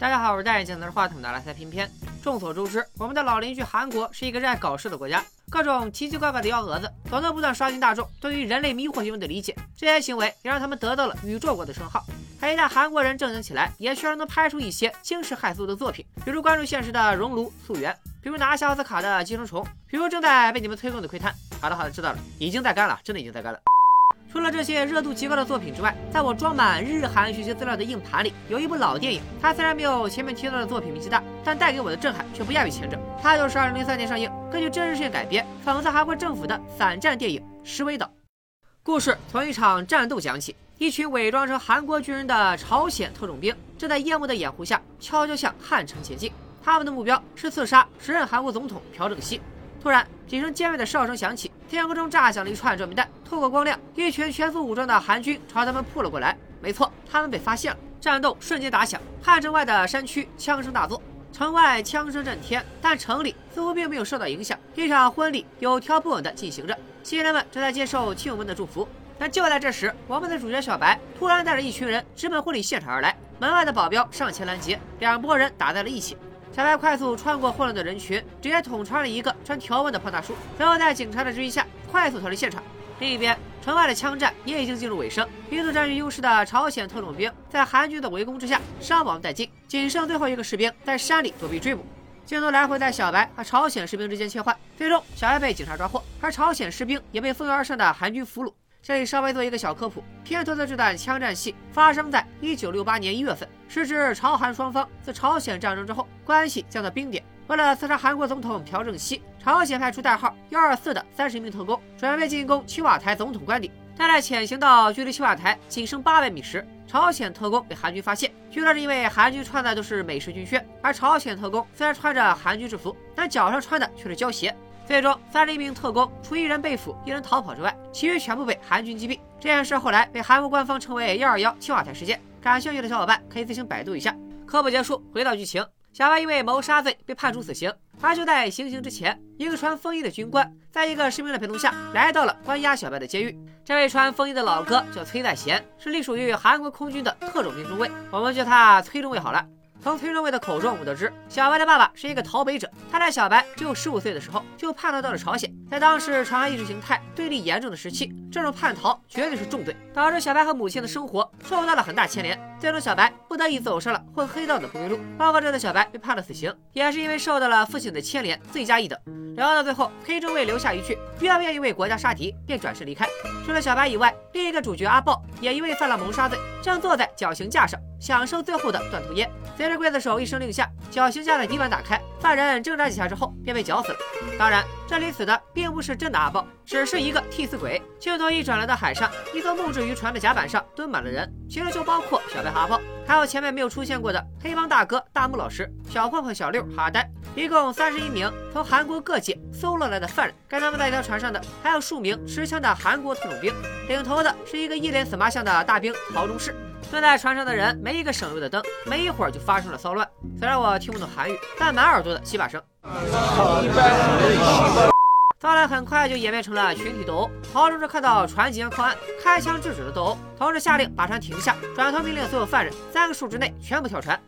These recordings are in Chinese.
大家好，我是戴眼镜拿着话筒的来塞偏偏。众所周知，我们的老邻居韩国是一个热爱搞事的国家，各种奇奇怪怪的幺蛾子总能不断刷新大众对于人类迷惑行为的理解。这些行为也让他们得到了“宇宙国”的称号。而一旦韩国人正经起来，也确实能拍出一些惊世骇俗的作品，比如关注现实的《熔炉》《溯源》，比如拿下奥斯卡的《寄生虫》，比如正在被你们推动的《窥探》。好的，好的，知道了，已经在干了，真的已经在干了。除了这些热度极高的作品之外，在我装满日韩学习资料的硬盘里，有一部老电影。它虽然没有前面提到的作品名气大，但带给我的震撼却不亚于前者。它就是2003年上映、根据真实事件改编、讽刺韩国政府的反战电影《石尾岛》。故事从一场战斗讲起，一群伪装成韩国军人的朝鲜特种兵正在夜幕的掩护下悄悄向汉城前进。他们的目标是刺杀时任韩国总统朴正熙。突然，几声尖锐的哨声响起，天空中炸响了一串照明弹。透过光亮，一群全副武装的韩军朝他们扑了过来。没错，他们被发现了。战斗瞬间打响，汉城外的山区枪声大作，城外枪声震天，但城里似乎并没有受到影响。一场婚礼有条不紊地进行着，新人们正在接受亲友们的祝福。但就在这时，我们的主角小白突然带着一群人直奔婚礼现场而来，门外的保镖上前拦截，两拨人打在了一起。小白快速穿过混乱的人群，直接捅穿了一个穿条纹的胖大叔，然后在警察的追击下快速逃离现场。另一边，城外的枪战也已经进入尾声，一度占据优势的朝鲜特种兵在韩军的围攻之下伤亡殆尽，仅剩最后一个士兵在山里躲避追捕。镜头来回在小白和朝鲜士兵之间切换，最终小白被警察抓获，而朝鲜士兵也被蜂拥而上的韩军俘虏。这里稍微做一个小科普，片头的这段枪战戏发生在一九六八年一月份，是指朝韩双方自朝鲜战争之后关系降到冰点。为了刺杀韩国总统朴正熙，朝鲜派出代号幺二四的三十名特工，准备进攻青瓦台总统官邸。但在潜行到距离青瓦台仅剩八百米时，朝鲜特工被韩军发现。据说是因为韩军穿的都是美式军靴，而朝鲜特工虽然穿着韩军制服，但脚上穿的却是胶鞋。最终，三十一名特工除一人被俘、一人逃跑之外，其余全部被韩军击毙。这件事后来被韩国官方称为“幺二幺青瓦台事件”。感兴趣的小伙伴可以自行百度一下。科普结束，回到剧情，小白因为谋杀罪被判处死刑。而就在行刑之前，一个穿风衣的军官在一个士兵的陪同下来到了关押小白的监狱。这位穿风衣的老哥叫崔在贤，是隶属于韩国空军的特种兵中尉，我们叫他崔中尉好了。从崔中尉的口中，我们得知小白的爸爸是一个逃北者。他在小白只有十五岁的时候就叛逃到了朝鲜。在当时传韩意识形态对立严重的时期，这种叛逃绝对是重罪，导致小白和母亲的生活受到了很大牵连。最终，小白不得已走上了混黑道的不归路。报告这次小白被判了死刑，也是因为受到了父亲的牵连，罪加一等。聊到最后，崔中尉留下一句：“愿不愿意为国家杀敌？”便转身离开。除了小白以外，另一个主角阿豹也因为犯了谋杀罪，正坐在绞刑架上。享受最后的断头烟。随着刽子手一声令下，绞刑架的底板打开，犯人挣扎几下之后便被绞死了。当然，这里死的并不是真的阿豹，只是一个替死鬼。镜头一转来到海上，一艘木质渔船的甲板上蹲满了人，其中就包括小白和阿豹，还有前面没有出现过的黑帮大哥大木老师、小混混小六、哈呆，一共三十一名从韩国各界搜罗来的犯人。跟他们在一条船上的还有数名持枪的韩国特种兵，领头的是一个一脸死麻相的大兵曹中士。蹲在船上的人没一个省油的灯，没一会儿就发生了骚乱。虽然我听不懂韩语，但满耳朵的洗把声。骚乱很快就演变成了群体斗殴。曹中士看到船即将靠岸，开枪制止了斗殴，同时下令把船停下，转头命令所有犯人三个数之内全部跳船。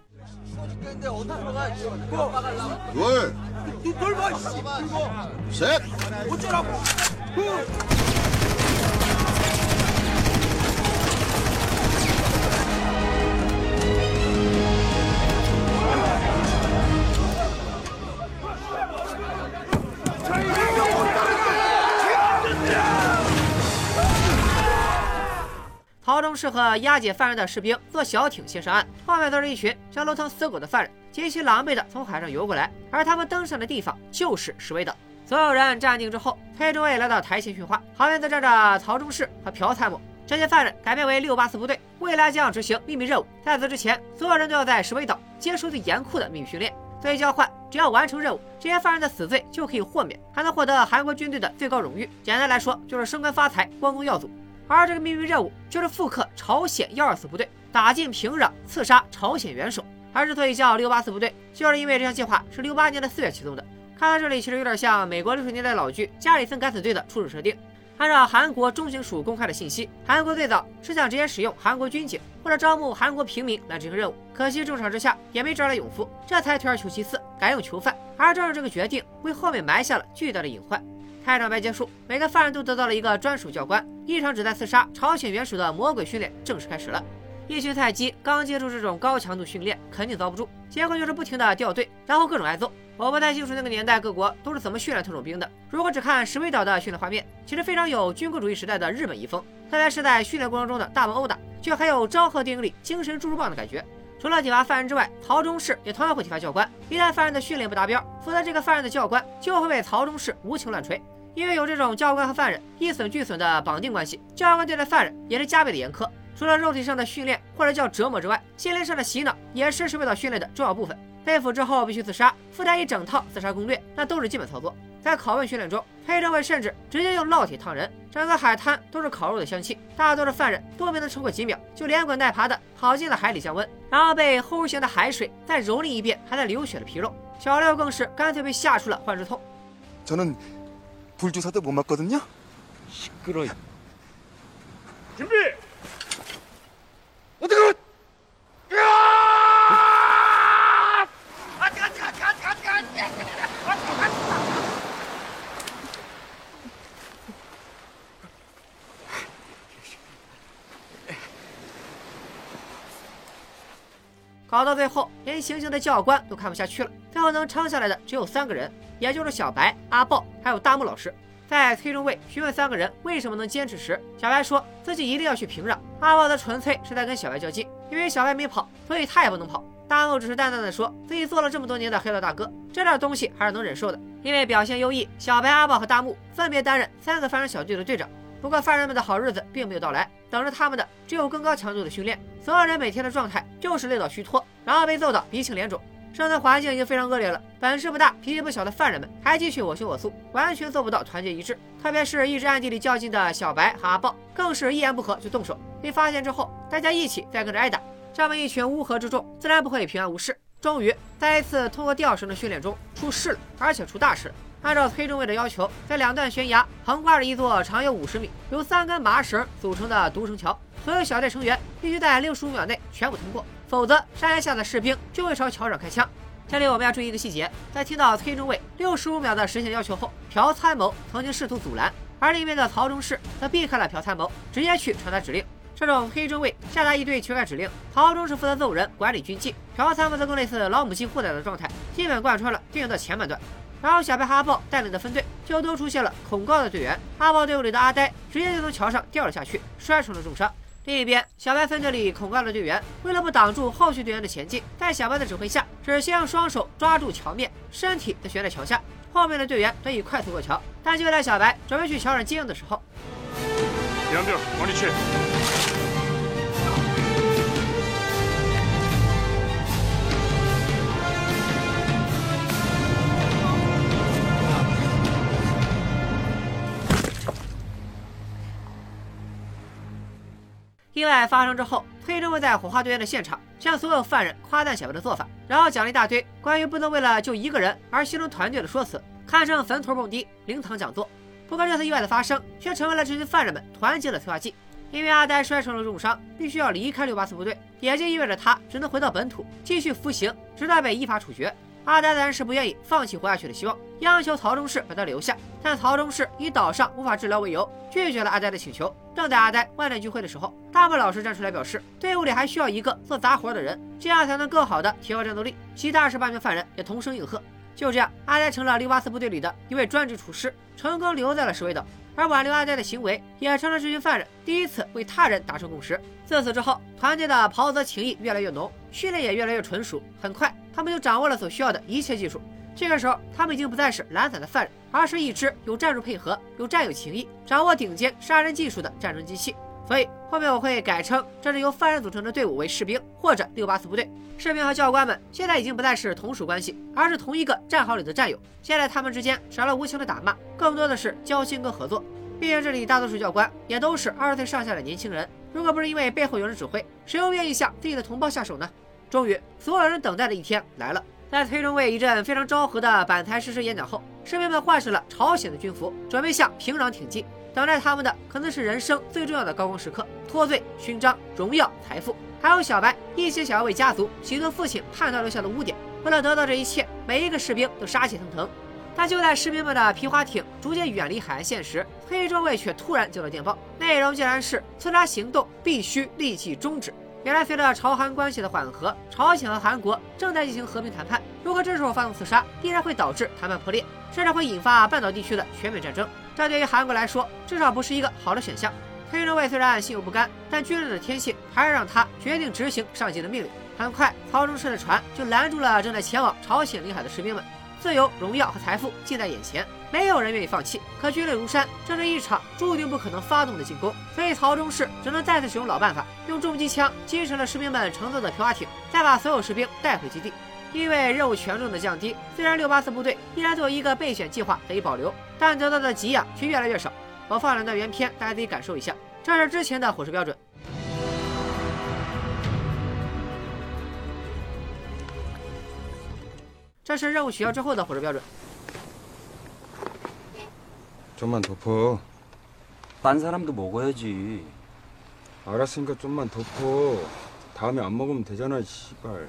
中士和押解犯人的士兵坐小艇先上岸，后面都是一群像落汤死狗的犯人，极其狼狈的从海上游过来。而他们登上的地方就是石尾岛。所有人站定之后，崔中尉来到台前训话，旁边则站着曹中士和朴参谋。这些犯人改编为六八四部队，未来将要执行秘密任务。在此之前，所有人都要在石尾岛接受最严酷的秘密训练。作为交换，只要完成任务，这些犯人的死罪就可以豁免，还能获得韩国军队的最高荣誉。简单来说，就是升官发财、光宗耀祖。而这个秘密任务就是复刻朝鲜幺二四部队，打进平壤，刺杀朝鲜元首。而之所以叫六八四部队，就是因为这项计划是六八年的四月启动的。看到这里，其实有点像美国六十年代老剧《加里森敢死队》的初始设定。按照韩国中情署公开的信息，韩国最早是想直接使用韩国军警或者招募韩国平民来执行任务，可惜重赏之下也没招来勇夫，这才退而求其次，改用囚犯。而正是这个决定，为后面埋下了巨大的隐患。开场白结束，每个犯人都得到了一个专属教官，一场旨在刺杀朝鲜元首的魔鬼训练正式开始了。一群菜鸡刚接触这种高强度训练，肯定遭不住，结果就是不停的掉队，然后各种挨揍。我不太清楚那个年代各国都是怎么训练特种兵的。如果只看石尾岛的训练画面，其实非常有军国主义时代的日本遗风，特别是在训练过程中的大棒殴打，却还有昭和电影里精神注入棒的感觉。除了体罚犯人之外，曹中士也同样会体罚教官。一旦犯人的训练不达标，负责这个犯人的教官就会被曹中士无情乱锤。因为有这种教官和犯人一损俱损的绑定关系，教官对待犯人也是加倍的严苛。除了肉体上的训练或者叫折磨之外，心灵上的洗脑也是石尾岛训练的重要部分。被俘之后必须自杀，附带一整套自杀攻略，那都是基本操作。在拷问训练中，黑政委甚至直接用烙铁烫人，整个海滩都是烤肉的香气。大多数犯人都没能撑过几秒，就连滚带爬的跑进了海里降温，然后被齁咸的海水再蹂躏一遍还在流血的皮肉。小六更是干脆被吓出了幻视痛。 저는불주사도못맞거든요시끄러준비搞到最后，连行刑的教官都看不下去了。最后能撑下来的只有三个人， 也就是小白、阿豹还有大木老师。在崔中尉询问三个人为什么能坚持时，小白说自己一定要去平壤。阿豹则纯粹是在跟小白较劲，因为小白没跑，所以他也不能跑。大木只是淡淡的说自己做了这么多年的黑道大哥，这点东西还是能忍受的。因为表现优异，小白、阿豹和大木分别担任三个犯人小队的队长。不过犯人们的好日子并没有到来，等着他们的只有更高强度的训练。所有人每天的状态就是累到虚脱，然后被揍到鼻青脸肿。生存环境已经非常恶劣了，本事不大、脾气不小的犯人们还继续我行我素，完全做不到团结一致。特别是一直暗地里较劲的小白和阿豹，更是一言不合就动手。被发现之后，大家一起再跟着挨打。这么一群乌合之众，自然不会平安无事。终于，在一次通过吊绳的训练中出事了，而且出大事了。按照崔中尉的要求，在两段悬崖横挂着一座长有五十米、由三根麻绳组成的独绳桥，所有小队成员必须在六十五秒内全部通过，否则山崖下的士兵就会朝桥上开枪。这里我们要注意一个细节：在听到崔中尉六十五秒的实现要求后，朴参谋曾经试图阻拦，而另一边的曹中士则避开了朴参谋，直接去传达指令。这种黑中尉下达一堆求改指令，曹中士负责揍人、管理军纪，朴参谋则更类似老母鸡护崽的状态，基本贯穿了电影的前半段。然后小白和阿豹带领的分队就都出现了恐高的队员，阿豹队伍里的阿呆直接就从桥上掉了下去，摔成了重伤。另一边，小白分队里恐高的队员为了不挡住后续队员的前进，在小白的指挥下，只先用双手抓住桥面，身体则悬在桥下，后面的队员得以快速过桥。但就在小白准备去桥上接应的时候，两队往里去。意外发生之后，崔中尉在火化队员的现场向所有犯人夸赞小白的做法，然后讲了一大堆关于不能为了救一个人而牺牲团队的说辞，堪称坟头蹦迪、灵堂讲座。不过这次意外的发生却成为了这群犯人们团结的催化剂，因为阿呆摔成了重伤，必须要离开六八四部队，也就意味着他只能回到本土继续服刑，直到被依法处决。阿呆自然是不愿意放弃活下去的希望，央求曹中士把他留下。但曹中士以岛上无法治疗为由，拒绝了阿呆的请求。正在阿呆万念俱灰的时候，大木老师站出来表示，队伍里还需要一个做杂活的人，这样才能更好的提高战斗力。其他二十八名犯人也同声应和。就这样，阿呆成了六八四部队里的一位专职厨师，成功留在了石尾岛。而挽留阿呆的行为，也成了这群犯人第一次为他人达成共识。自此之后，团队的袍泽情谊越来越浓，训练也越来越纯熟。很快，他们就掌握了所需要的一切技术。这个时候，他们已经不再是懒散的犯人，而是一支有战术配合、有战友情谊、掌握顶尖杀人技术的战争机器。所以后面我会改称这支由犯人组成的队伍为士兵或者六八四部队。士兵和教官们现在已经不再是同属关系，而是同一个战壕里的战友。现在他们之间少了无情的打骂，更多的是交心跟合作。毕竟这里大多数教官也都是二十岁上下的年轻人，如果不是因为背后有人指挥，谁又愿意向自己的同胞下手呢？终于，所有人等待的一天来了。在崔中尉一阵非常昭和的板台誓师演讲后，士兵们换上了朝鲜的军服，准备向平壤挺进。等待他们的可能是人生最重要的高光时刻：脱罪、勋章、荣耀、财富，还有小白一心想要为家族洗脱父亲叛逃留下的污点。为了得到这一切，每一个士兵都杀气腾腾。但就在士兵们的皮划艇逐渐远离海岸线时，崔中尉却突然接到电报，内容竟然是刺杀行动必须立即终止。原来，随着朝韩关系的缓和，朝鲜和韩国正在进行和平谈判。如果这时候发动刺杀，必然会导致谈判破裂，甚至会引发半岛地区的全面战争。这对于韩国来说，至少不是一个好的选项。崔中尉虽然心有不甘，但军人的天性还是让他决定执行上级的命令。很快，曹忠顺的船就拦住了正在前往朝鲜领海的士兵们。自由、荣耀和财富近在眼前，没有人愿意放弃。可军令如山，这是一场注定不可能发动的进攻，所以曹中士只能再次使用老办法，用重机枪击沉了士兵们乘坐的皮划艇，再把所有士兵带回基地。因为任务权重的降低，虽然六八四部队依然作为一个备选计划得以保留，但得到的给养却越来越少。我放两段原片，大家自己感受一下。这是之前的伙食标准。这是任务取消之后的伙食标准。 좀만 덮어. 딴 사람도 먹어야지. 알았으니까 좀만 덮어. 다음에 안 먹으면 되잖아, 씨발.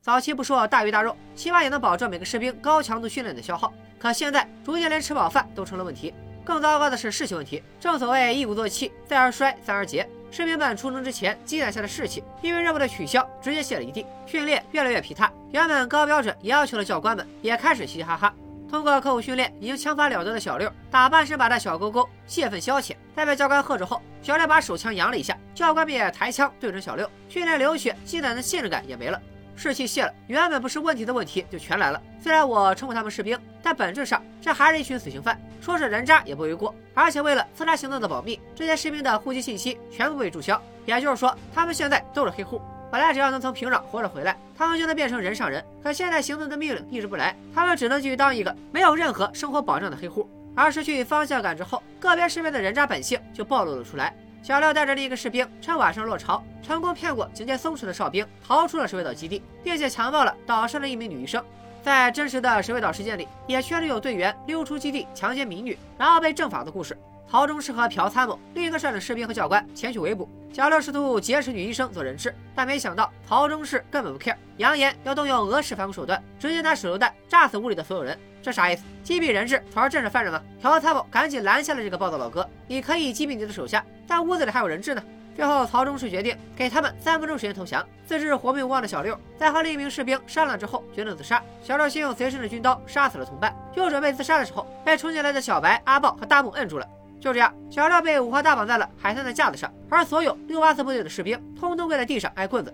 早期不说大鱼大肉，起码也能保证每个士兵高强度训练的消耗。可现在逐渐连吃饱饭都成了问题。更糟糕的是士气问题。正所谓一鼓作气，再而衰，三而竭。 士兵们出征之前积攒下的士气，因为任务的取消，直接泄了一地。训练越来越疲态，原本高标准要求的教官们也开始嘻嘻哈哈。通过刻苦训练，已经枪法了得的小六，打半身把的小勾勾泄愤消遣。在被教官喝止后，小六把手枪扬了一下，教官便抬枪对准小六。训练流血，积攒的信任感也没了，士气泄了，原本不是问题的问题就全来了。虽然我称呼他们士兵，但本质上这还是一群死刑犯，说是人渣也不为过。而且为了刺杀行动的保密，这些士兵的户籍信息全部被注销，也就是说，他们现在都是黑户。本来只要能从平壤活着回来，他们就能变成人上人。可现在行动的命令一直不来，他们只能继续当一个没有任何生活保障的黑户。而失去方向感之后，个别士兵的人渣本性就暴露了出来。小廖带着另一个士兵趁晚上落巢，成功骗过警戒松弛的哨兵，逃出了水尾岛基地，并且强暴了岛上的一名女医生。在真实的水尾岛事件里，也确实有队员溜出基地强奸民女，然后被正法的故事。曹中适合朴参谋，另一个率领士兵和教官前去围捕。小六试图劫持女医生做人质，但没想到曹中士根本不 care，扬言要动用俄式反恐手段，直接拿手榴弹炸死屋里的所有人。这啥意思？击毙人质才是正式犯人吗？朴参谋赶紧拦下了这个暴躁老哥，你可以击毙你的手下，但屋子里还有人质呢。最后，曹中士决定给他们三分钟时间投降。自知活命无望的小六，在和另一名士兵商量之后，决定自杀。小六先用随身的军刀杀死了同伴，就准备自杀的时候，被冲进来的小白、阿豹和大木摁住了。就这样，小六被五花大绑在了海滩的架子上，而所有六八四部队的士兵通通跪在地上挨棍子。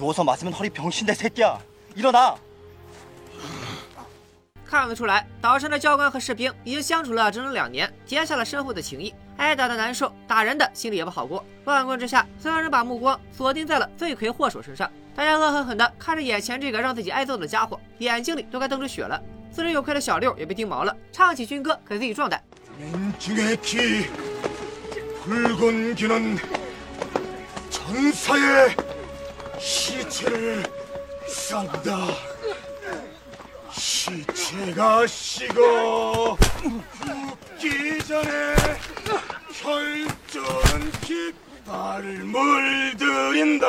누워서 맞으면 허리 병신대 새끼야. 일어나. 看得出来，岛上的教官和士兵已经相处了整整两年，结下了深厚的情谊。挨打的难受，打人的心里也不好过。乱棍之下，所有人把目光锁定在了罪魁祸首身上。大家恶狠狠地看着眼前这个让自己挨揍的家伙，眼睛里都快瞪出血了。自知有愧的小六也被盯毛了，唱起军歌给自己壮胆。 시체를 싼다. 시체가 식어 죽기 전에 혈전은 깃발을 물들인다.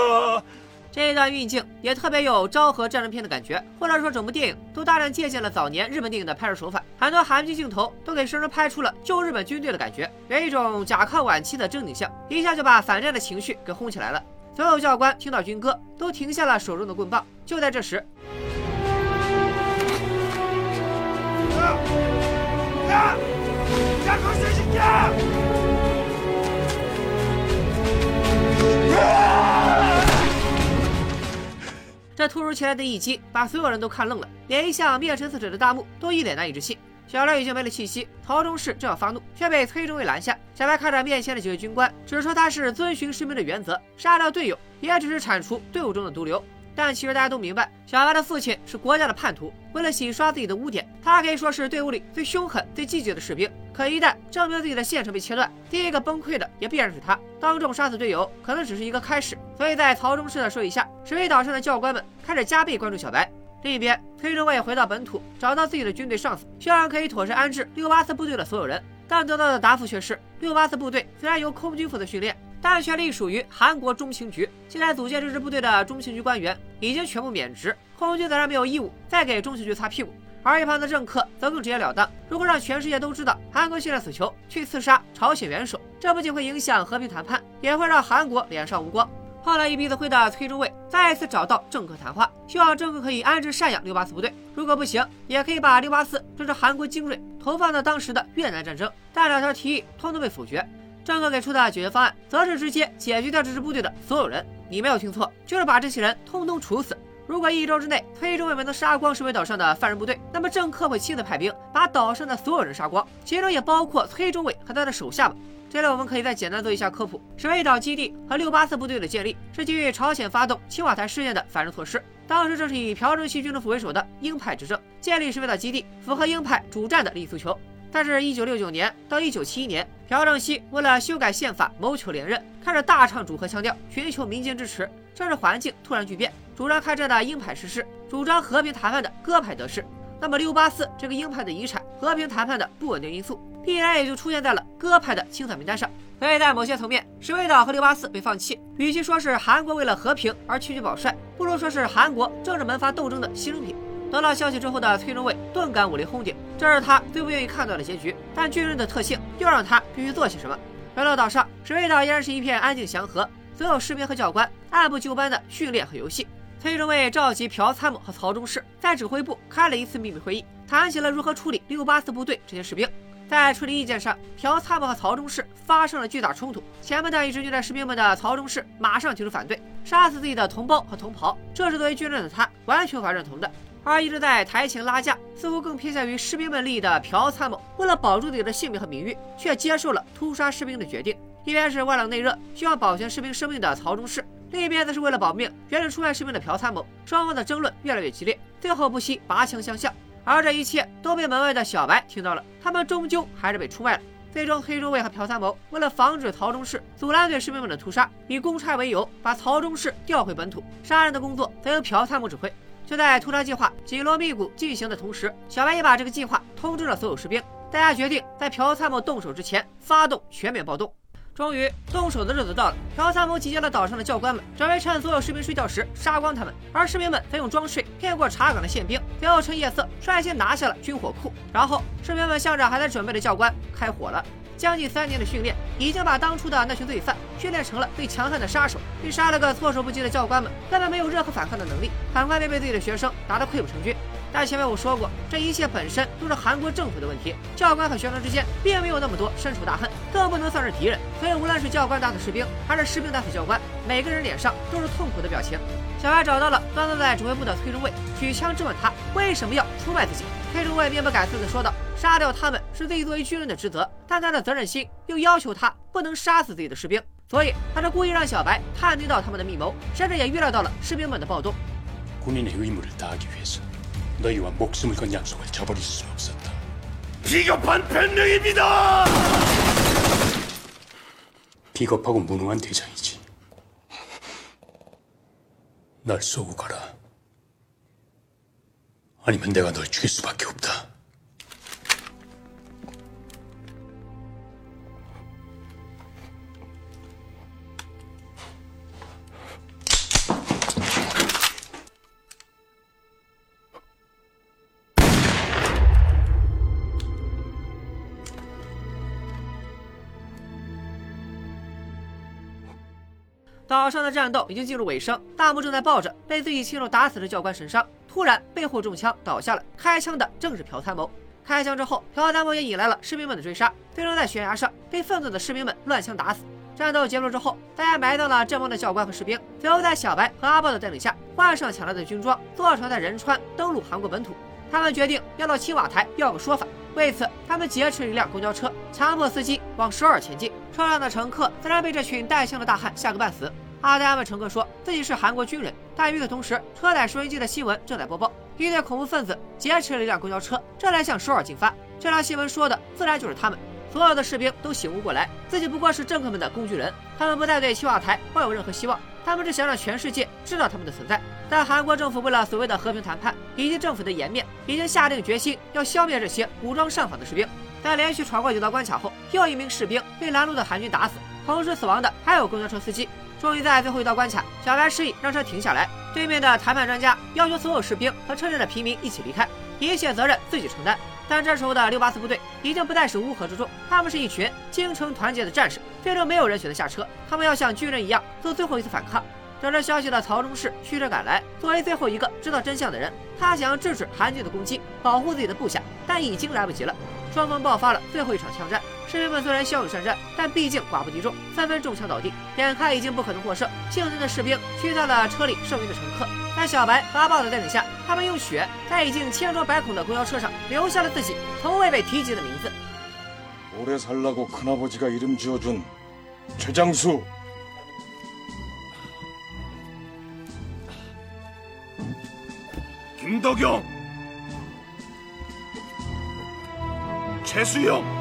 这一段运镜也特别有昭和战争片的感觉，或者说整部电影都大量借鉴了早年日本电影的拍摄手法，很多韩剧镜头都给生生拍出了旧日本军队的感觉，有一种甲亢晚期的狰狞相，一下就把反战的情绪给轰起来了。 所有教官听到军歌都停下了手中的棍棒，就在这时这突如其来的一击把所有人都看愣了，连一向面沉似者的大木都一脸难以置信。小廖已经没了气息，曹中士正要发怒，却被崔中尉拦下。小白看着面前的几位军官，只说他是遵循士兵的原则，杀掉队友也只是铲除队伍中的毒瘤。但其实大家都明白，小白的父亲是国家的叛徒，为了洗刷自己的污点，他可以说是队伍里最凶狠、最积极的士兵。可一旦证明自己的线程被切断，第一个崩溃的也必然是他。当众杀死队友，可能只是一个开始。所以在曹中士的授意下，水尾岛上的教官们开始加倍关注小白。另一边，崔中卫回到本土，找到自己的军队上司，希望可以妥善安置六八四部队的所有人。但得到的答复却是，六八四部队虽然由空军负责训练，但却隶属于韩国中情局。现在组建这支部队的中情局官员已经全部免职，空军自然没有义务再给中情局擦屁股。而一旁的政客则更直截了当：如果让全世界都知道韩国现在死囚去刺杀朝鲜元首，这不仅会影响和平谈判，也会让韩国脸上无光。后来一鼻子灰的崔中卫再次找到政客谈话，希望政客可以安置赡养六八四部队，如果不行，也可以把六八四这支韩国精锐投放到当时的越南战争。但两条提议通通被否决。政客给出的解决方案，则是直接解决掉这支部队的所有人。你没有听错，就是把这些人通通处死。如果一周之内崔中卫没能杀光水尾岛上的犯人部队，那么政客会亲自派兵把岛上的所有人杀光，其中也包括崔中卫和他的手下们。这里我们可以再简单做一下科普：水尾岛基地和六八四部队的建立是基于朝鲜发动青瓦台事件的反制措施。当时正是以朴正熙军政府为首的鹰派执政，建立水尾岛基地符合鹰派主战的利益诉求。但是，一九六九年到一九七一年，朴正熙为了修改宪法谋求连任，开始大唱主和腔调，寻求民间支持，政治环境突然巨变。主张开战的鹰派失势，主张和平谈判的鸽派得势。那么六八四这个鹰派的遗产，和平谈判的不稳定因素，必然也就出现在了鸽派的清算名单上。所以在某些层面，石尾岛和六八四被放弃，与其说是韩国为了和平而屈居保帅，不如说是韩国政治门阀斗争的牺牲品。得到消息之后的崔中卫顿感武力轰顶，这是他最不愿意看到的结局。但军人的特性又让他必须做些什么。回到岛上，石尾岛依然是一片安静祥和，所有士兵和教官按部就班的训练和游戏。崔中卫召集朴参谋和曹中士在指挥部开了一次秘密会议，谈起了如何处理六八四部队这些士兵。在处理意见上，朴参谋和曹中士发生了巨大冲突。前面的一直虐待士兵们的曹中士马上提出反对，杀死自己的同胞和同袍，这是作为军人的他完全无法认同的。而一直在台前拉架，似乎更偏向于士兵们利益的。朴参谋，为了保住自己的性命和名誉，却接受了屠杀士兵的决定。一边是外冷内热，希望保全士兵生命的。曹中士。另一边则是为了保命，原本出卖士兵的朴参谋，双方的争论越来越激烈，最后不惜拔枪相向。而这一切都被门外的小白听到了，他们终究还是被出卖了。最终，黑中卫和朴参谋为了防止曹中士阻拦对士兵们的屠杀，以公差为由把曹中士调回本土，杀人的工作则由朴参谋指挥。就在屠杀计划紧锣密鼓进行的同时，小白也把这个计划通知了所有士兵，大家决定在朴参谋动手之前发动全面暴动。终于动手的日子到了，朴参谋集结了岛上的教官们，准备趁所有士兵睡觉时杀光他们。而士兵们则用装睡骗过查岗的宪兵，最后趁夜色率先拿下了军火库。然后士兵们向着还在准备的教官开火了。将近三年的训练，已经把当初的那群罪犯训练成了最强悍的杀手。被杀了个措手不及的教官们，根本没有任何反抗的能力，很快便被自己的学生打得溃不成军。但前面我说过，这一切本身都是韩国政府的问题。教官和学生之间并没有那么多深仇大恨，更不能算是敌人。所以无论是教官打死士兵，还是士兵打死教官，每个人脸上都是痛苦的表情。小白找到了端坐在指挥部的崔中卫，举枪质问他为什么要出卖自己。崔中卫面不改色地说道：“杀掉他们是自己作为军人的职责，但他的责任心又要求他不能杀死自己的士兵，所以他是故意让小白探听到他们的密谋，甚至也预料到了士兵们的暴动。” 너희와 목숨을 건 약속을 저버릴 수 없었다. 비겁한 변명입니다. 비겁하고 무능한 대장이지. 날 쏘고 가라. 아니면 내가 널 죽일 수밖에 없다. 岛上的战斗已经进入尾声，大木正在抱着被自己亲手打死的教官神伤，突然背后中枪倒下了。开枪的正是朴参谋。开枪之后，朴参谋也引来了士兵们的追杀，最终在悬崖上被愤怒的士兵们乱枪打死。战斗结束之后，大家埋葬了阵亡的教官和士兵，随后在小白和阿豹的带领下，换上抢来的军装，坐船在仁川登陆韩国本土。他们决定要到青瓦台要个说法。为此，他们劫持一辆公交车，强迫司机往首尔前进。车上的乘客自然被这群带枪的大汉吓个半死。阿德安问乘客说自己是韩国军人，但与此同时，车载收音机的新闻正在播报：一对恐怖分子劫持了一辆公交车，正在向首尔进发。这条新闻说的自然就是他们。所有的士兵都醒悟过来，自己不过是政客们的工具人。他们不再对青瓦台抱有任何希望，他们只想让全世界知道他们的存在。但韩国政府为了所谓的和平谈判以及政府的颜面，已经下定决心要消灭这些武装上访的士兵。在连续闯过几道关卡后，又一名士兵被拦路的韩军打死，同时死亡的还有公交车司机。终于在最后一道关卡，小白示意让车停下来。对面的谈判专家要求所有士兵和车内的平民一起离开，一切责任自己承担。但这时候的六八四部队已经不再是乌合之众，他们是一群精诚团结的战士。最终没有人选择下车，他们要像军人一样做最后一次反抗。得知消息的曹中士驱车赶来，作为最后一个知道真相的人，他想要制止韩军的攻击，保护自己的部下，但已经来不及了。双方爆发了最后一场枪战，士兵们虽然骁勇善战，但毕竟寡不敌众，纷纷中枪倒地。眼看已经不可能获胜，幸存的士兵驱散了车里剩余的乘客。在小白和阿豹的带领下，他们用血在已经千疮百孔的公交车上留下了自己从未被提及的名字。오래살라고큰아버지가이름지어준최장수김덕영최수영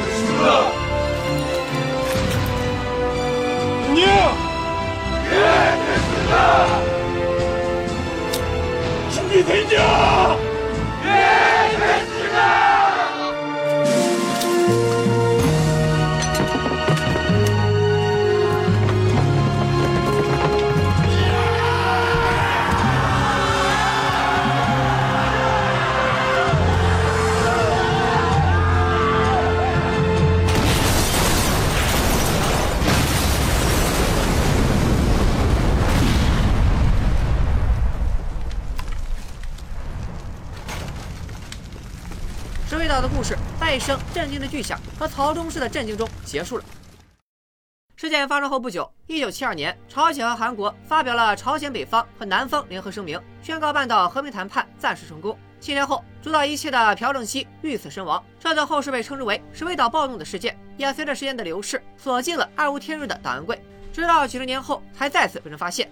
하겠습니다. 안녕! 예! 예, 됐습니다! 준비됐냐? 예, 됐습니다! 石灰岛》的故事在一声震惊的巨响和曹中士的震惊中结束了。事件发生后不久，一九七二年，朝鲜和韩国发表了朝鲜北方和南方联合声明，宣告半岛和平谈判暂时成功。七年后，主导一切的朴正熙遇刺身亡，这在后世被称之为“石灰岛暴动”的事件，也随着时间的流逝锁进了暗无天日的档案柜，直到几十年后才再次被人发现。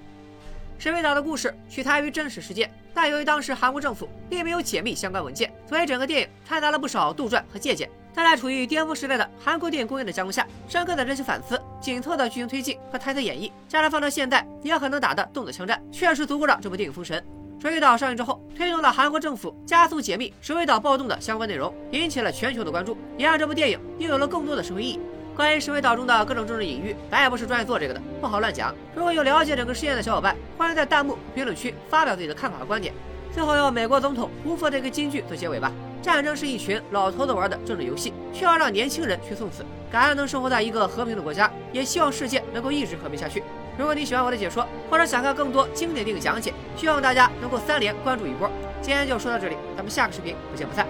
石灰岛的故事取材于真实事件，但由于当时韩国政府并没有解密相关文件，所以整个电影掺杂了不少杜撰和借鉴。但在处于巅峰时代的韩国电影工业的加工下，深刻的人性反思、紧凑的剧情推进和台词演绎，加上放到现在也很能打的动作枪战，确实足够让这部电影封神。《水尾岛》上映之后，推动了韩国政府加速解密水尾岛暴动的相关内容，引起了全球的关注，也让这部电影拥有了更多的社会意义。关于石灰岛中的各种政治隐喻，咱也不是专业做这个的，不好乱讲。如果有了解整个事件的小伙伴，欢迎在弹幕评论区发表自己的看法和观点。最后用美国总统胡佛的一个金句做结尾吧：战争是一群老头子玩的政治游戏，需要让年轻人去送死。感恩能生活在一个和平的国家，也希望世界能够一直和平下去。如果你喜欢我的解说，或者想看更多经典电影讲解，希望大家能够三连关注一波。今天就说到这里，咱们下个视频不见不散，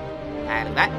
拜了个拜。